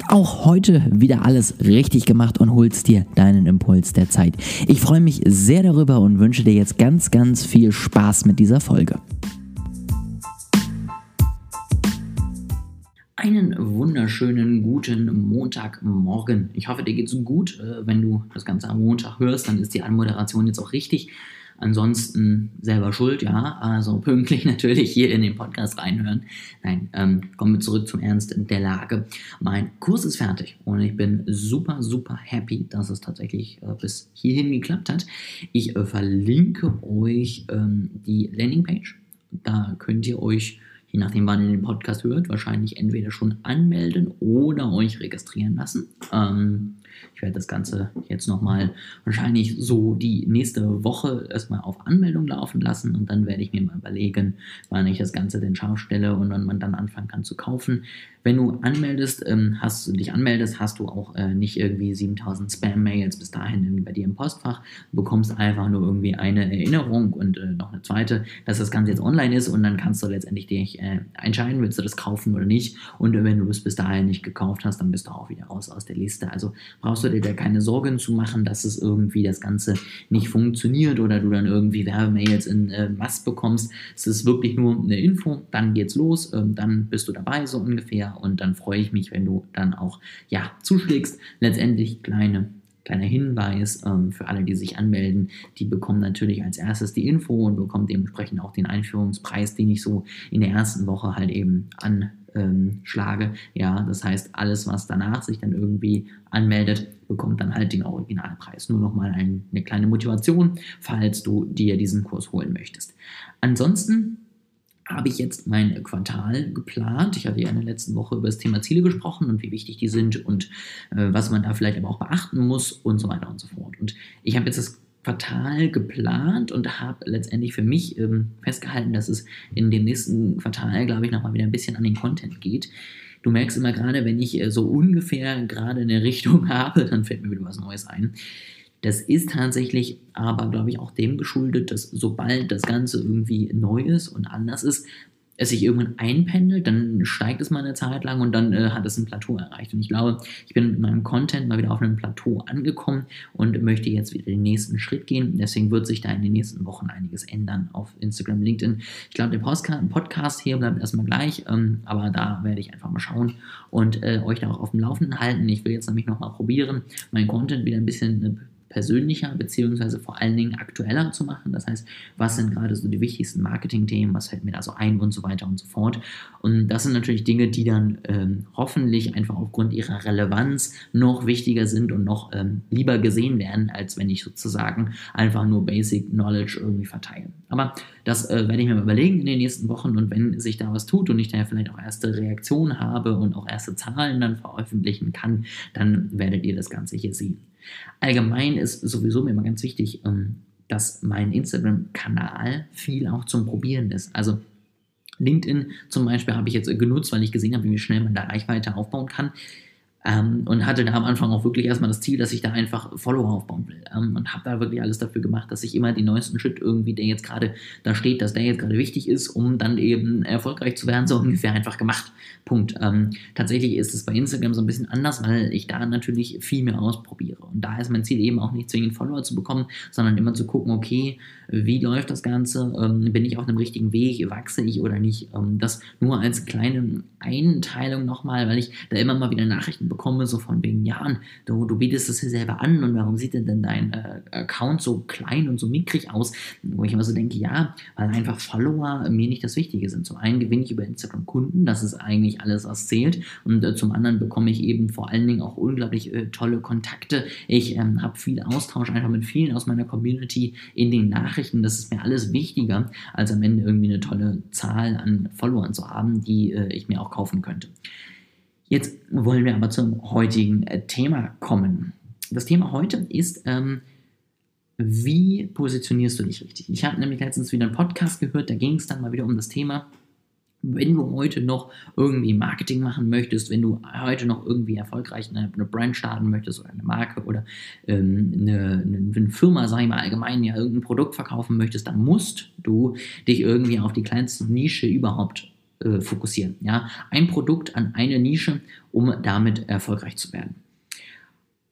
hast auch heute wieder alles richtig gemacht und holst dir deinen Impuls der Zeit. Ich freue mich sehr darüber und wünsche dir jetzt ganz, ganz viel Spaß mit dieser Folge. Einen wunderschönen guten Montagmorgen. Ich hoffe, dir geht's gut. Äh, wenn du das Ganze am Montag hörst, dann ist die Anmoderation jetzt auch richtig. Ansonsten selber schuld, ja. Also pünktlich natürlich hier in den Podcast reinhören. Nein, ähm, kommen wir zurück zum Ernst der Lage. Mein Kurs ist fertig und ich bin super, super happy, dass es tatsächlich äh, bis hierhin geklappt hat. Ich äh, verlinke euch ähm, die Landingpage. Da könnt ihr euch je nachdem, wann ihr den Podcast hört, wahrscheinlich entweder schon anmelden oder euch registrieren lassen. Ähm, ich werde das Ganze jetzt nochmal wahrscheinlich so die nächste Woche erstmal auf Anmeldung laufen lassen und dann werde ich mir mal überlegen, wann ich das Ganze denn scharf stelle und wann man dann anfangen kann zu kaufen. Wenn du anmeldest, ähm, hast du dich anmeldest, hast du auch äh, nicht irgendwie 7000 Spam-Mails bis dahin bei dir im Postfach. Du bekommst einfach nur irgendwie eine Erinnerung und äh, noch eine zweite, dass das Ganze jetzt online ist und dann kannst du letztendlich dich äh, entscheiden, willst du das kaufen oder nicht. Und wenn du es bis dahin nicht gekauft hast, dann bist du auch wieder raus aus der Liste. Also brauchst du dir da keine Sorgen zu machen, dass es irgendwie das Ganze nicht funktioniert oder du dann irgendwie Werbemails in äh, Mass bekommst. Es ist wirklich nur eine Info, dann geht's los, ähm, dann bist du dabei so ungefähr und dann freue ich mich, wenn du dann auch ja, zuschlägst. Letztendlich kleine kleiner Hinweis ähm, für alle, die sich anmelden, die bekommen natürlich als erstes die Info und bekommen dementsprechend auch den Einführungspreis, den ich so in der ersten Woche halt eben anschlage. Ähm, ja, das heißt, alles, was danach sich dann irgendwie anmeldet, bekommt dann halt den Originalpreis. Nur nochmal ein, eine kleine Motivation, falls du dir diesen Kurs holen möchtest. Ansonsten habe ich jetzt mein Quartal geplant. Ich hatte ja in der letzten Woche über das Thema Ziele gesprochen und wie wichtig die sind und äh, was man da vielleicht aber auch beachten muss und so weiter und so fort. Und ich habe jetzt das Quartal geplant und habe letztendlich für mich ähm, festgehalten, dass es in dem nächsten Quartal, glaube ich, nochmal wieder ein bisschen an den Content geht. Du merkst immer gerade, wenn ich äh, so ungefähr gerade eine Richtung habe, dann fällt mir wieder was Neues ein. Das ist tatsächlich aber, glaube ich, auch dem geschuldet, dass sobald das Ganze irgendwie neu ist und anders ist, es sich irgendwann einpendelt, dann steigt es mal eine Zeit lang und dann äh, hat es ein Plateau erreicht. Und ich glaube, ich bin mit meinem Content mal wieder auf einem Plateau angekommen und möchte jetzt wieder den nächsten Schritt gehen. Deswegen wird sich da in den nächsten Wochen einiges ändern auf Instagram, LinkedIn. Ich glaube, der Podcast hier bleibt erstmal gleich, ähm, aber da werde ich einfach mal schauen und äh, euch da auch auf dem Laufenden halten. Ich will jetzt nämlich nochmal probieren, meinen Content wieder ein bisschen äh, persönlicher beziehungsweise vor allen Dingen aktueller zu machen. Das heißt, was sind gerade so die wichtigsten Marketing-Themen, was fällt mir da so ein und so weiter und so fort. Und das sind natürlich Dinge, die dann ähm, hoffentlich einfach aufgrund ihrer Relevanz noch wichtiger sind und noch ähm, lieber gesehen werden, als wenn ich sozusagen einfach nur Basic Knowledge irgendwie verteile. Aber das äh, werde ich mir mal überlegen in den nächsten Wochen und wenn sich da was tut und ich da vielleicht auch erste Reaktionen habe und auch erste Zahlen dann veröffentlichen kann, dann werdet ihr das Ganze hier sehen. Allgemein ist sowieso mir immer ganz wichtig, ähm, dass mein Instagram-Kanal viel auch zum Probieren ist. Also LinkedIn zum Beispiel habe ich jetzt genutzt, weil ich gesehen habe, wie schnell man da Reichweite aufbauen kann. Ähm, und hatte da am Anfang auch wirklich erstmal das Ziel, dass ich da einfach Follower aufbauen will. Ähm, und habe da wirklich alles dafür gemacht, dass ich immer den neuesten Schritt irgendwie, der jetzt gerade da steht, dass der jetzt gerade wichtig ist, um dann eben erfolgreich zu werden, so ungefähr einfach gemacht. Punkt. Ähm, tatsächlich ist es bei Instagram so ein bisschen anders, weil ich da natürlich viel mehr ausprobiere. Und da ist mein Ziel eben auch nicht zwingend Follower zu bekommen, sondern immer zu gucken, okay, wie läuft das Ganze? Ähm, bin ich auf einem richtigen Weg? Wachse ich oder nicht? Ähm, das nur als kleine Einteilung nochmal, weil ich da immer mal wieder Nachrichten bekomme, so von wegen, ja, du, du bietest das hier selber an und warum sieht denn, denn dein äh, Account so klein und so mickrig aus? Wo ich immer so denke, ja, weil einfach Follower mir nicht das Wichtige sind. Zum einen gewinne ich über Instagram Kunden, das ist eigentlich alles, was zählt. Und äh, zum anderen bekomme ich eben vor allen Dingen auch unglaublich äh, tolle Kontakte. Ich ähm, habe viel Austausch einfach mit vielen aus meiner Community in den Nachrichten. Das ist mir alles wichtiger, als am Ende irgendwie eine tolle Zahl an Followern zu haben, die äh, ich mir auch kaufen könnte. Jetzt wollen wir aber zum heutigen äh, Thema kommen. Das Thema heute ist, ähm, wie positionierst du dich richtig? Ich habe nämlich letztens wieder einen Podcast gehört, da ging es dann mal wieder um das Thema, wenn du heute noch irgendwie Marketing machen möchtest, wenn du heute noch irgendwie erfolgreich eine, eine Brand starten möchtest oder eine Marke oder ähm, eine, eine, Firma, sag ich mal allgemein, ja irgendein Produkt verkaufen möchtest, dann musst du dich irgendwie auf die kleinste Nische überhaupt äh, fokussieren. Ja? Ein Produkt an eine Nische, um damit erfolgreich zu werden.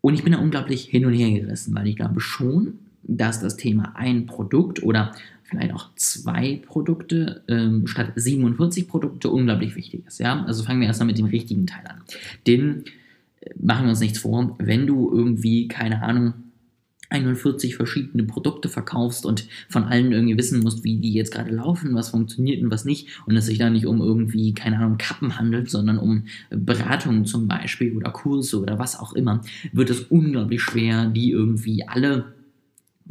Und ich bin da unglaublich hin und her gerissen, weil ich glaube schon, dass das Thema ein Produkt oder vielleicht auch zwei Produkte ähm, statt 47 Produkte unglaublich wichtig ist. Ja? Also fangen wir erstmal mit dem richtigen Teil an. Denn äh, machen wir uns nichts vor, wenn du irgendwie, keine Ahnung, 41 verschiedene Produkte verkaufst und von allen irgendwie wissen musst, wie die jetzt gerade laufen, was funktioniert und was nicht. Und es sich da nicht um irgendwie, keine Ahnung, Kappen handelt, sondern um Beratungen zum Beispiel oder Kurse oder was auch immer, wird es unglaublich schwer, die irgendwie alle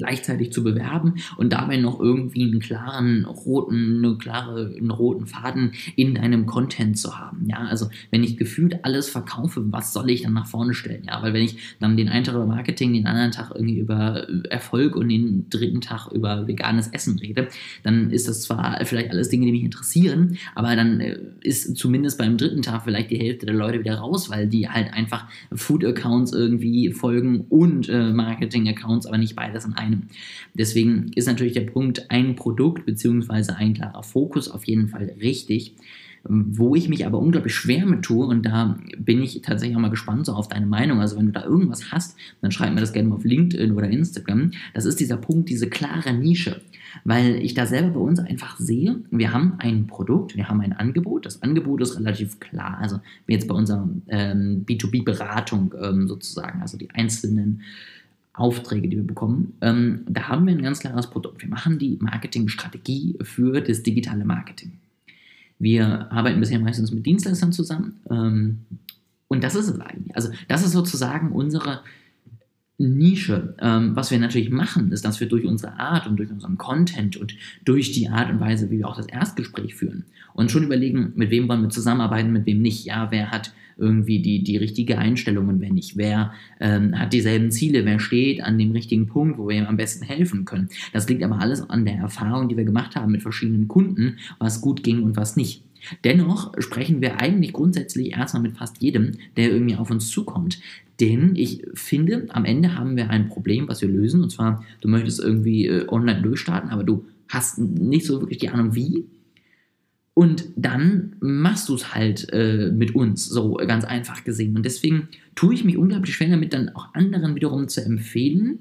gleichzeitig zu bewerben und dabei noch irgendwie einen klaren roten, eine klare, einen roten Faden in deinem Content zu haben. Ja, also wenn ich gefühlt alles verkaufe, was soll ich dann nach vorne stellen? Ja, weil wenn ich dann den einen Tag über Marketing, den anderen Tag irgendwie über Erfolg und den dritten Tag über veganes Essen rede, dann ist das zwar vielleicht alles Dinge, die mich interessieren, aber dann äh, ist zumindest beim dritten Tag vielleicht die Hälfte der Leute wieder raus, weil die halt einfach Food-Accounts irgendwie folgen und äh, Marketing-Accounts, aber nicht beides in einem. Deswegen ist natürlich der Punkt ein Produkt bzw. ein klarer Fokus auf jeden Fall richtig. Wo ich mich aber unglaublich schwer mit tue, und da bin ich tatsächlich auch mal gespannt so auf deine Meinung. Also, wenn du da irgendwas hast, dann schreib mir das gerne mal auf LinkedIn oder Instagram. Das ist dieser Punkt, diese klare Nische. Weil ich da selber bei uns einfach sehe, wir haben ein Produkt, wir haben ein Angebot. Das Angebot ist relativ klar. Also, wie jetzt bei unserer ähm, B2B-Beratung ähm, sozusagen, also die einzelnen Aufträge, die wir bekommen, ähm, da haben wir ein ganz klares Produkt. Wir machen die Marketingstrategie für das digitale Marketing. Wir arbeiten bisher meistens mit Dienstleistern zusammen ähm, und das ist es eigentlich. Also das ist sozusagen unsere Nische. Ähm, was wir natürlich machen, ist, dass wir durch unsere Art und durch unseren Content und durch die Art und Weise, wie wir auch das Erstgespräch führen, uns schon überlegen, mit wem wollen wir zusammenarbeiten, mit wem nicht. Ja, wer hat irgendwie die, die richtige Einstellung und wer nicht. Wer ähm, hat dieselben Ziele, wer steht an dem richtigen Punkt, wo wir ihm am besten helfen können. Das liegt aber alles an der Erfahrung, die wir gemacht haben mit verschiedenen Kunden, was gut ging und was nicht. Dennoch sprechen wir eigentlich grundsätzlich erstmal mit fast jedem, der irgendwie auf uns zukommt. Denn ich finde, am Ende haben wir ein Problem, was wir lösen. Und zwar, du möchtest irgendwie äh, online durchstarten, aber du hast nicht so wirklich die Ahnung, wie. Und dann machst du es halt äh, mit uns, so ganz einfach gesehen. Und deswegen tue ich mich unglaublich schwer damit, dann auch anderen wiederum zu empfehlen,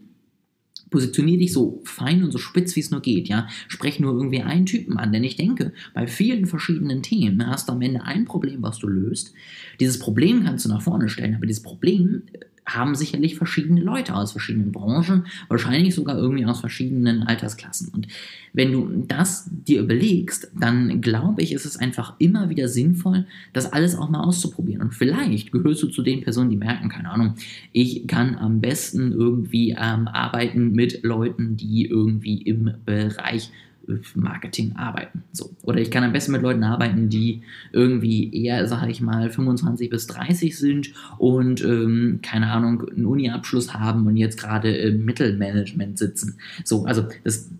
positioniere dich so fein und so spitz, wie es nur geht, ja. Sprech nur irgendwie einen Typen an, denn ich denke, bei vielen verschiedenen Themen hast du am Ende ein Problem, was du löst. Dieses Problem kannst du nach vorne stellen, aber dieses Problem haben sicherlich verschiedene Leute aus verschiedenen Branchen, wahrscheinlich sogar irgendwie aus verschiedenen Altersklassen. Und wenn du das dir überlegst, dann glaube ich, ist es einfach immer wieder sinnvoll, das alles auch mal auszuprobieren. Und vielleicht gehörst du zu den Personen, die merken, keine Ahnung, ich kann am besten irgendwie ähm, arbeiten mit Leuten, die irgendwie im Bereich Marketing arbeiten. So. Oder ich kann am besten mit Leuten arbeiten, die irgendwie eher, sage ich mal, 25 bis 30 sind und ähm, keine Ahnung, einen Uni-Abschluss haben und jetzt gerade im Mittelmanagement sitzen. So, also das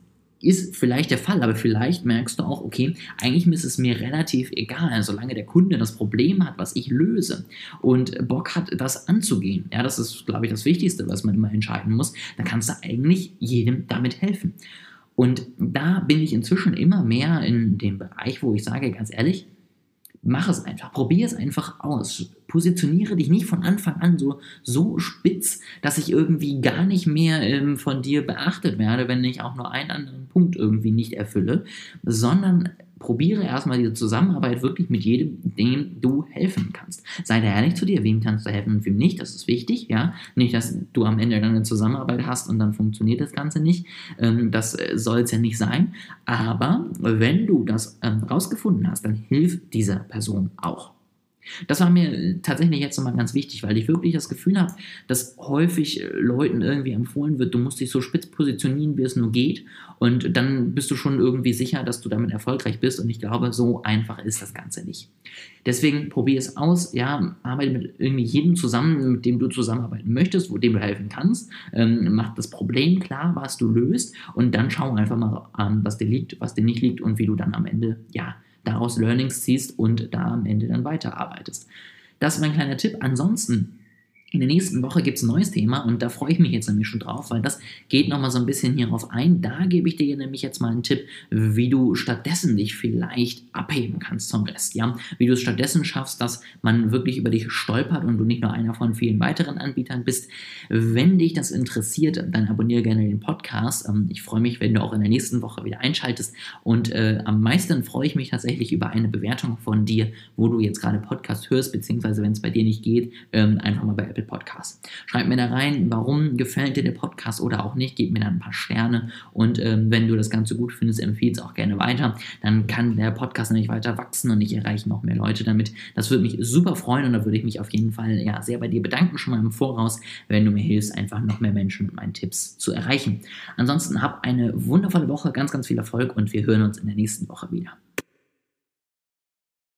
ist vielleicht der Fall, aber vielleicht merkst du auch, okay, eigentlich ist es mir relativ egal, solange der Kunde das Problem hat, was ich löse und Bock hat, das anzugehen. Ja, das ist, glaube ich, das Wichtigste, was man immer entscheiden muss. Dann kannst du eigentlich jedem damit helfen. Und da bin ich inzwischen immer mehr in dem Bereich, wo ich sage, ganz ehrlich, mach es einfach, probier es einfach aus. Positioniere dich nicht von Anfang an so, so spitz, dass ich irgendwie gar nicht mehr ähm, von dir beachtet werde, wenn ich auch nur einen anderen Punkt irgendwie nicht erfülle, sondern probiere erstmal diese Zusammenarbeit wirklich mit jedem, dem du helfen kannst. Sei da ehrlich zu dir, wem kannst du helfen und wem nicht, das ist wichtig, ja. Nicht, dass du am Ende dann eine Zusammenarbeit hast und dann funktioniert das Ganze nicht. Ähm, das äh, soll es ja nicht sein. Aber wenn du das ähm, rausgefunden hast, dann hilf dieser Person auch. Das war mir tatsächlich jetzt nochmal ganz wichtig, weil ich wirklich das Gefühl habe, dass häufig äh, Leuten irgendwie empfohlen wird, du musst dich so spitz positionieren, wie es nur geht. Und dann bist du schon irgendwie sicher, dass du damit erfolgreich bist. Und ich glaube, so einfach ist das Ganze nicht. Deswegen probier es aus. Ja, arbeite mit irgendwie jedem zusammen, mit dem du zusammenarbeiten möchtest, wo dem du helfen kannst. Ähm, mach das Problem klar, was du löst. Und dann schau einfach mal an, was dir liegt, was dir nicht liegt und wie du dann am Ende, ja, daraus Learnings ziehst und da am Ende dann weiterarbeitest. Das ist mein kleiner Tipp. Ansonsten In der nächsten Woche gibt es ein neues Thema und da freue ich mich jetzt nämlich schon drauf, weil das geht nochmal so ein bisschen hierauf ein. Da gebe ich dir nämlich jetzt mal einen Tipp, wie du stattdessen dich vielleicht abheben kannst vom Rest. Ja? Wie du es stattdessen schaffst, dass man wirklich über dich stolpert und du nicht nur einer von vielen weiteren Anbietern bist. Wenn dich das interessiert, dann abonniere gerne den Podcast. Ähm, ich freue mich, wenn du auch in der nächsten Woche wieder einschaltest und äh, am meisten freue ich mich tatsächlich über eine Bewertung von dir, wo du jetzt gerade Podcast hörst, beziehungsweise wenn es bei dir nicht geht, ähm, einfach mal bei Apple Apple Podcast. Schreib mir da rein, warum gefällt dir der Podcast oder auch nicht. Gib mir da ein paar Sterne und ähm, wenn du das Ganze gut findest, empfehle es auch gerne weiter. Dann kann der Podcast nämlich weiter wachsen und ich erreiche noch mehr Leute damit. Das würde mich super freuen und da würde ich mich auf jeden Fall ja, sehr bei dir bedanken, schon mal im Voraus, wenn du mir hilfst, einfach noch mehr Menschen mit meinen Tipps zu erreichen. Ansonsten hab eine wundervolle Woche, ganz, ganz viel Erfolg und wir hören uns in der nächsten Woche wieder.